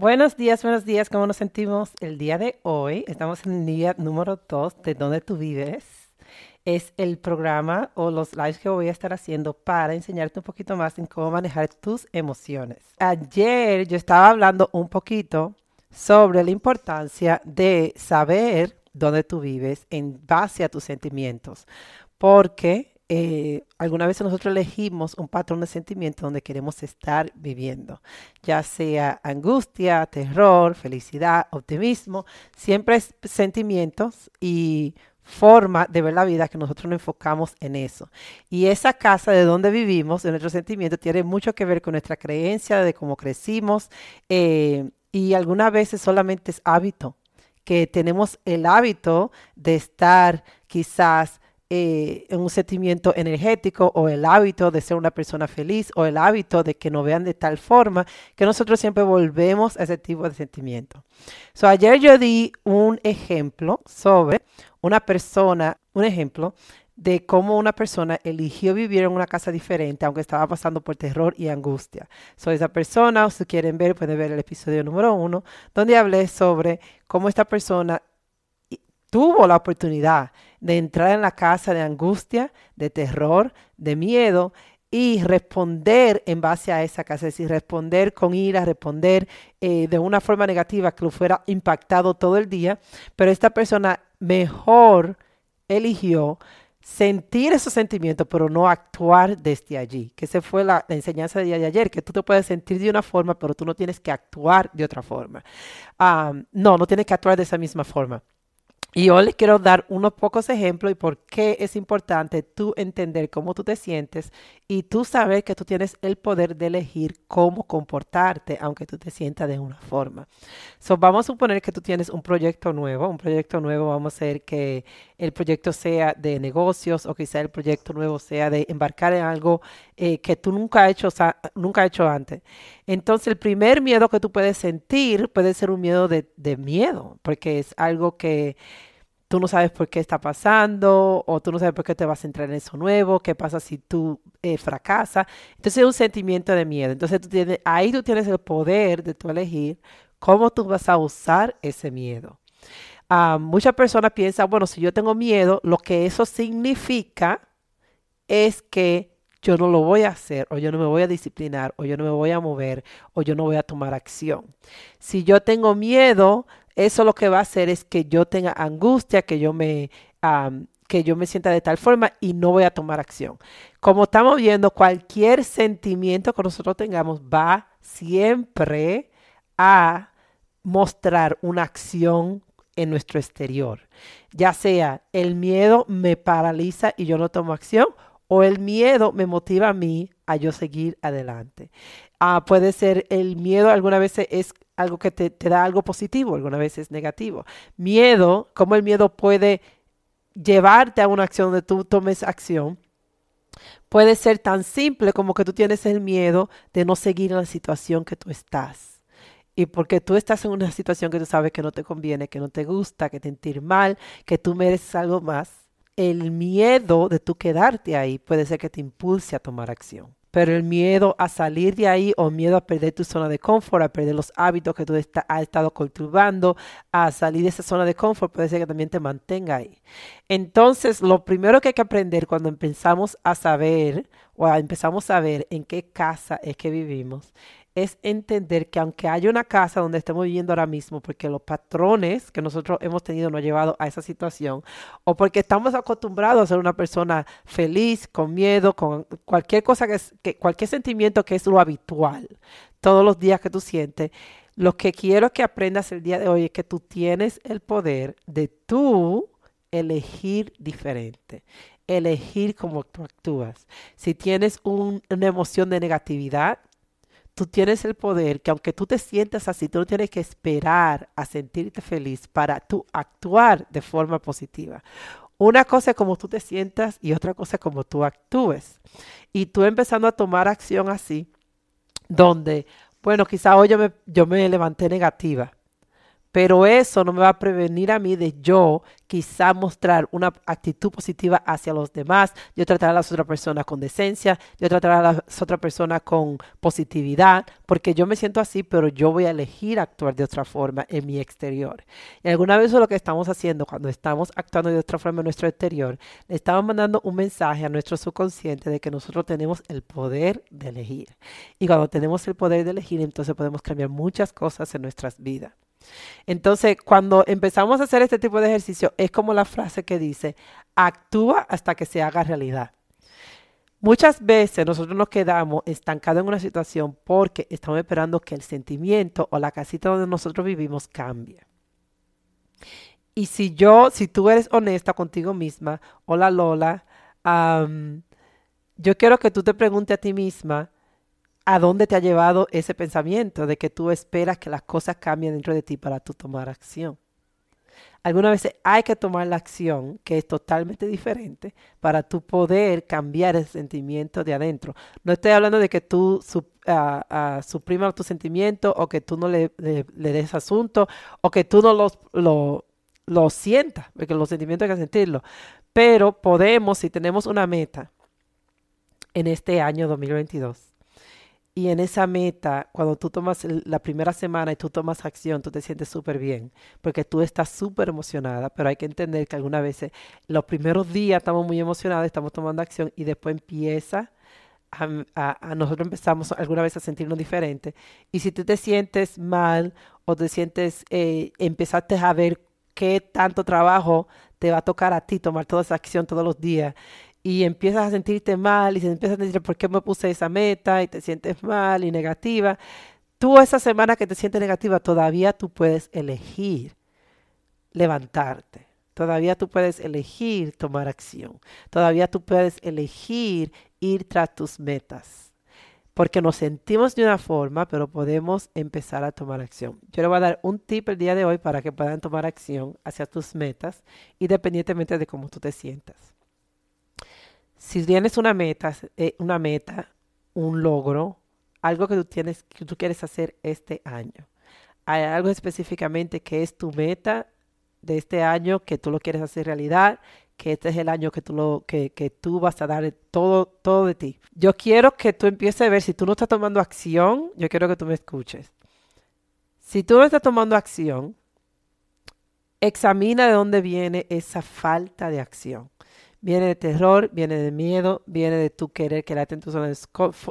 Buenos días, buenos días. ¿Cómo nos sentimos el día de hoy? Estamos en el día número 2 de Dónde tú vives. Es el programa o los lives que voy a estar haciendo para enseñarte un poquito más en cómo manejar tus emociones. Ayer yo estaba hablando un poquito sobre la importancia de saber dónde tú vives en base a tus sentimientos, porque eh, alguna vez nosotros elegimos un patrón de sentimiento donde queremos estar viviendo, ya sea angustia, terror, felicidad, optimismo, siempre es sentimientos y forma de ver la vida que nosotros nos enfocamos en eso. Y esa casa de donde vivimos, de nuestro sentimiento, tiene mucho que ver con nuestra creencia, de cómo crecimos eh, y algunas veces solamente es hábito, que tenemos el hábito de estar quizás eh, un sentimiento energético o el hábito de ser una persona feliz o el hábito de que nos vean de tal forma que nosotros siempre volvemos a ese tipo de sentimiento. So, ayer yo di un ejemplo sobre una persona, un ejemplo de cómo una persona eligió vivir en una casa diferente, aunque estaba pasando por terror y angustia. So, esa persona, si quieren ver, pueden ver el episodio número uno, donde hablé sobre cómo esta persona tuvo la oportunidad de entrar en la casa de angustia, de terror, de miedo y responder en base a esa casa, es decir, responder con ira, responder eh, de una forma negativa que lo fuera impactado todo el día, pero esta persona mejor eligió sentir esos sentimientos, pero no actuar desde allí, que esa fue la, enseñanza de ayer, que tú te puedes sentir de una forma, pero tú no tienes que actuar de otra forma. Ah, no, no tienes que actuar de esa misma forma. Y hoy les quiero dar unos pocos ejemplos y por qué es importante tú entender cómo tú te sientes y tú saber que tú tienes el poder de elegir cómo comportarte, aunque tú te sientas de una forma. So, vamos a suponer que tú tienes un proyecto nuevo, un proyecto nuevo, vamos a hacer que el proyecto sea de negocios o quizá el proyecto nuevo sea de embarcar en algo eh, que tú nunca has hecho, nunca has hecho antes. Entonces, el primer miedo que tú puedes sentir puede ser un miedo de, miedo, porque es algo que tú no sabes por qué está pasando o tú no sabes por qué te vas a entrar en eso nuevo, qué pasa si tú eh, fracasas. Entonces es un sentimiento de miedo. Entonces tú tienes, ahí tú tienes el poder de tú elegir cómo tú vas a usar ese miedo. Uh, muchas personas piensan, bueno, si yo tengo miedo, lo que eso significa es que yo no lo voy a hacer, o yo no me voy a disciplinar, o yo no me voy a mover, o yo no voy a tomar acción. Si yo tengo miedo, eso lo que va a hacer es que yo tenga angustia, que yo me, que yo me sienta de tal forma y no voy a tomar acción. Como estamos viendo, cualquier sentimiento que nosotros tengamos va siempre a mostrar una acción en nuestro exterior. Ya sea el miedo me paraliza y yo no tomo acción o el miedo me motiva a mí a yo seguir adelante. Ah, puede ser el miedo alguna vez es algo que te, da algo positivo, alguna vez es negativo. Miedo, cómo el miedo puede llevarte a una acción donde tú tomes acción. Puede ser tan simple como que tú tienes el miedo de no seguir en la situación que tú estás. Y porque tú estás en una situación que tú sabes que no te conviene, que no te gusta, que te sentir mal, que tú mereces algo más, el miedo de tú quedarte ahí puede ser que te impulse a tomar acción pero el miedo a salir de ahí o miedo a perder tu zona de confort, a perder los hábitos que tú has estado cultivando, a salir de esa zona de confort, puede ser que también te mantenga ahí. Entonces, lo primero que hay que aprender cuando empezamos a saber o empezamos a ver en qué casa es que vivimos es entender que aunque haya una casa donde estemos viviendo ahora mismo, porque los patrones que nosotros hemos tenido nos han llevado a esa situación, o porque estamos acostumbrados a ser una persona feliz, con miedo, con cualquier cosa que es, que, cualquier sentimiento que es lo habitual, todos los días que tú sientes, lo que quiero que aprendas el día de hoy es que tú tienes el poder de tú elegir diferente elegir cómo tú actúas. Si tienes una emoción de negatividad, tú tienes el poder que aunque tú te sientas así, tú no tienes que esperar a sentirte feliz para tú actuar de forma positiva. Una cosa es como tú te sientas y otra cosa es como tú actúes. Y tú empezando a tomar acción así, donde, bueno, quizá hoy yo me, yo me levanté negativa, Pero eso no me va a prevenir a mí de yo quizá mostrar una actitud positiva hacia los demás, yo tratar a las otras personas con decencia, yo tratar a las otras personas con positividad, porque yo me siento así, pero yo voy a elegir actuar de otra forma en mi exterior. Y alguna vez lo que estamos haciendo cuando estamos actuando de otra forma en nuestro exterior, le estamos mandando un mensaje a nuestro subconsciente de que nosotros tenemos el poder de elegir. Y cuando tenemos el poder de elegir, entonces podemos cambiar muchas cosas en nuestras vidas. Entonces, cuando empezamos a hacer este tipo de ejercicio, es como la frase que dice, actúa hasta que se haga realidad. Muchas veces nosotros nos quedamos estancados en una situación porque estamos esperando que el sentimiento o la casita donde nosotros vivimos cambie. Y si yo, si tú eres honesta contigo misma, hola Lola, yo quiero que tú te preguntes a ti misma, a dónde te ha llevado ese pensamiento de que tú esperas que las cosas cambien dentro de ti para tú tomar acción. Algunas veces hay que tomar la acción que es totalmente diferente para tú poder cambiar el sentimiento de adentro. No estoy hablando de que tú suprimas tu sentimiento o que tú no le, des asunto o que tú no los, lo, lo sientas, porque los sentimientos hay que sentirlos. Pero podemos, si tenemos una meta en este año 2022, y en esa meta, cuando tú tomas la primera semana y tú tomas acción, tú te sientes súper bien, porque tú estás súper emocionada, pero hay que entender que algunas veces los primeros días estamos muy emocionados, estamos tomando acción y después empieza a, nosotros empezamos alguna vez a sentirnos diferentes. Y si tú te sientes mal o te sientes, eh, empezaste a ver qué tanto trabajo te va a tocar a ti tomar toda esa acción todos los días y empiezas a sentirte mal y se empiezas a decir, ¿por qué me puse esa meta? Y te sientes mal y negativa. Tú esa semana que te sientes negativa, todavía tú puedes elegir levantarte. Todavía tú puedes elegir tomar acción. Todavía tú puedes elegir ir tras tus metas. Porque nos sentimos de una forma, pero podemos empezar a tomar acción. Yo le voy a dar un tip el día de hoy para que puedan tomar acción hacia tus metas, independientemente de cómo tú te sientas si tienes una meta, eh, una meta, un logro, algo que tú tienes, que tú quieres hacer este año, hay algo específicamente que es tu meta de este año que tú lo quieres hacer realidad, que este es el año que tú, lo, que, que tú vas a dar todo, todo de ti. Yo quiero que tú empieces a ver, si tú no estás tomando acción, yo quiero que tú me escuches. Si tú no estás tomando acción, examina de dónde viene esa falta de acción. Viene de terror, viene de miedo, viene de tu querer quedarte en tu zona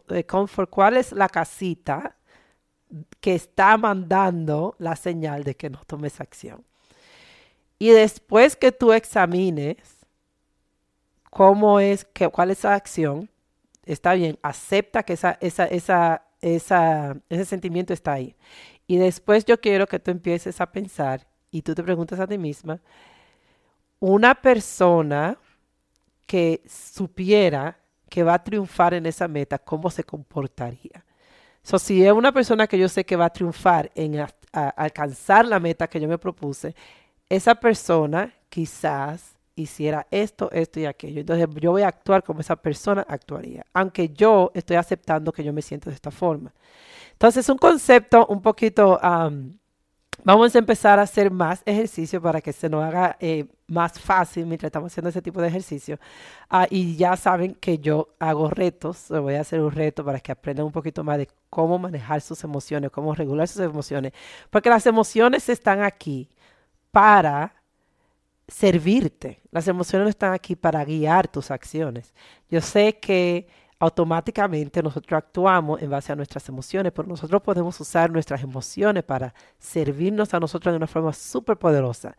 de confort. ¿Cuál es la casita que está mandando la señal de que no tomes acción? Y después que tú examines cómo es, que, cuál es la acción, está bien, acepta que esa, esa, esa, esa, ese sentimiento está ahí. Y después yo quiero que tú empieces a pensar y tú te preguntas a ti misma, una persona que supiera que va a triunfar en esa meta, ¿cómo se comportaría? So, si es una persona que yo sé que va a triunfar en alcanzar la meta que yo me propuse, esa persona quizás hiciera esto, esto y aquello. Entonces yo voy a actuar como esa persona actuaría, aunque yo estoy aceptando que yo me siento de esta forma. Entonces es un concepto un poquito Vamos a empezar a hacer más ejercicio para que se nos haga eh, más fácil mientras estamos haciendo ese tipo de ejercicio. Ah, y ya saben que yo hago retos, voy a hacer un reto para que aprendan un poquito más de cómo manejar sus emociones, cómo regular sus emociones. Porque las emociones están aquí para servirte. Las emociones están aquí para guiar tus acciones. Yo sé que automáticamente nosotros actuamos en base a nuestras emociones, pero nosotros podemos usar nuestras emociones para servirnos a nosotros de una forma súper poderosa.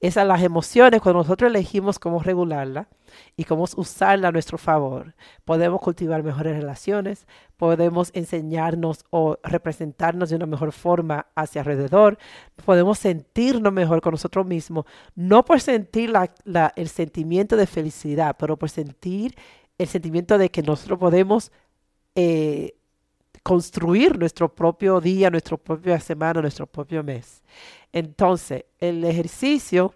Esas las emociones, cuando nosotros elegimos cómo regularla y cómo usarla a nuestro favor, podemos cultivar mejores relaciones, podemos enseñarnos o representarnos de una mejor forma hacia alrededor, podemos sentirnos mejor con nosotros mismos, no por sentir el sentimiento de felicidad, pero por sentir el sentimiento de que nosotros podemos eh, construir nuestro propio día, nuestra propia semana, nuestro propio mes. Entonces, el ejercicio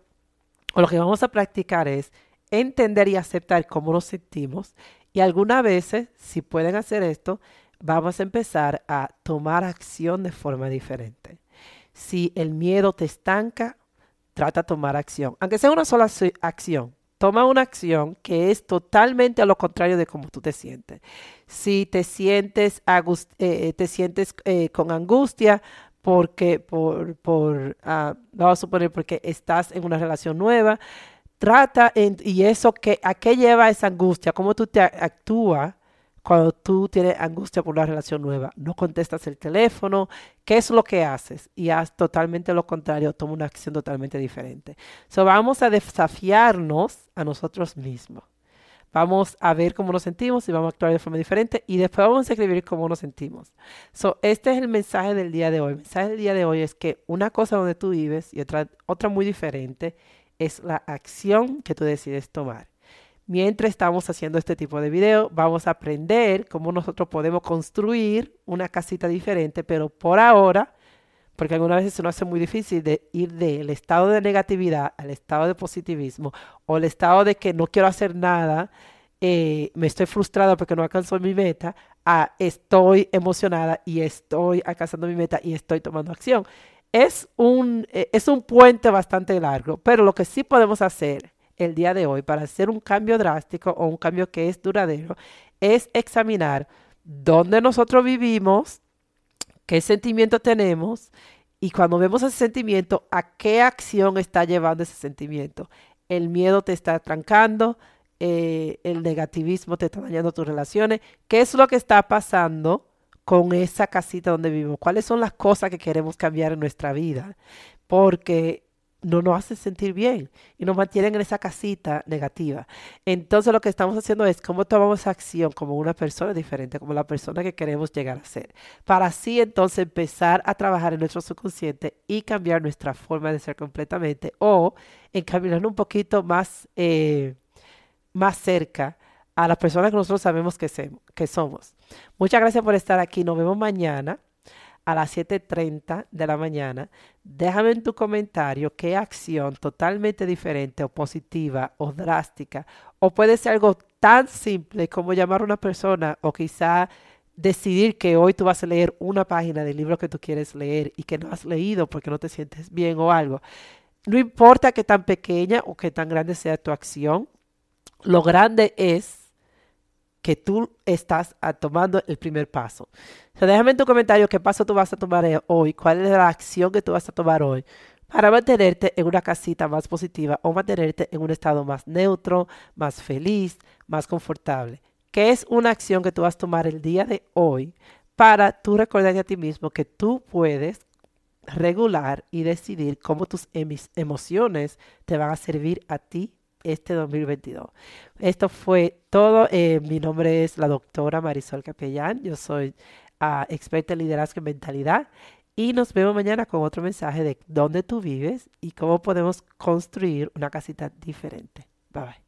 o lo que vamos a practicar es entender y aceptar cómo nos sentimos y algunas veces, si pueden hacer esto, vamos a empezar a tomar acción de forma diferente. Si el miedo te estanca, trata de tomar acción. Aunque sea una sola acción, toma una acción que es totalmente a lo contrario de cómo tú te sientes. Si te sientes, eh, te sientes eh, con angustia, porque por, por ah, vamos a suponer porque estás en una relación nueva, trata y eso que a qué lleva esa angustia, cómo tú te actúas cuando tú tienes angustia por una relación nueva. No contestas el teléfono, ¿qué es lo que haces? Y haz totalmente lo contrario, toma una acción totalmente diferente. So vamos a desafiarnos a nosotros mismos. Vamos a ver cómo nos sentimos y vamos a actuar de forma diferente y después vamos a escribir cómo nos sentimos. So, este es el mensaje del día de hoy. El mensaje del día de hoy es que una cosa donde tú vives y otra, otra muy diferente es la acción que tú decides tomar. Mientras estamos haciendo este tipo de video, vamos a aprender cómo nosotros podemos construir una casita diferente, pero por ahora porque algunas veces se nos hace muy difícil de ir del estado de negatividad al estado de positivismo o el estado de que no quiero hacer nada, eh, me estoy frustrada porque no alcanzó mi meta, a estoy emocionada y estoy alcanzando mi meta y estoy tomando acción. Es un, eh, es un puente bastante largo, pero lo que sí podemos hacer el día de hoy para hacer un cambio drástico o un cambio que es duradero es examinar dónde nosotros vivimos, qué sentimiento tenemos y cuando vemos ese sentimiento, a qué acción está llevando ese sentimiento. El miedo te está trancando, eh, el negativismo te está dañando tus relaciones. ¿Qué es lo que está pasando con esa casita donde vivimos? ¿Cuáles son las cosas que queremos cambiar en nuestra vida? Porque no nos hace sentir bien y nos mantienen en esa casita negativa. Entonces lo que estamos haciendo es cómo tomamos acción como una persona diferente, como la persona que queremos llegar a ser, para así entonces empezar a trabajar en nuestro subconsciente y cambiar nuestra forma de ser completamente o encaminarnos un poquito más, eh, más cerca a las personas que nosotros sabemos que, que somos. Muchas gracias por estar aquí. Nos vemos mañana a las 7.30 de la mañana. Déjame en tu comentario qué acción totalmente diferente o positiva o drástica o puede ser algo tan simple como llamar a una persona o quizá decidir que hoy tú vas a leer una página del libro que tú quieres leer y que no has leído porque no te sientes bien o algo. No importa qué tan pequeña o qué tan grande sea tu acción, lo grande es que tú estás tomando el primer paso. déjame en tu comentario qué paso tú vas a tomar eh, hoy, cuál es la acción que tú vas a tomar hoy para mantenerte en una casita más positiva o mantenerte en un estado más neutro, más feliz, más confortable. ¿Qué es una acción que tú vas a tomar el día de hoy para tú recordarte a ti mismo que tú puedes regular y decidir cómo tus emociones te van a servir a ti este 2022. Esto fue todo. Eh, mi nombre es la doctora Marisol Capellán. Yo soy ah, experta en liderazgo y mentalidad. Y nos vemos mañana con otro mensaje de dónde tú vives y cómo podemos construir una casita diferente. Bye bye.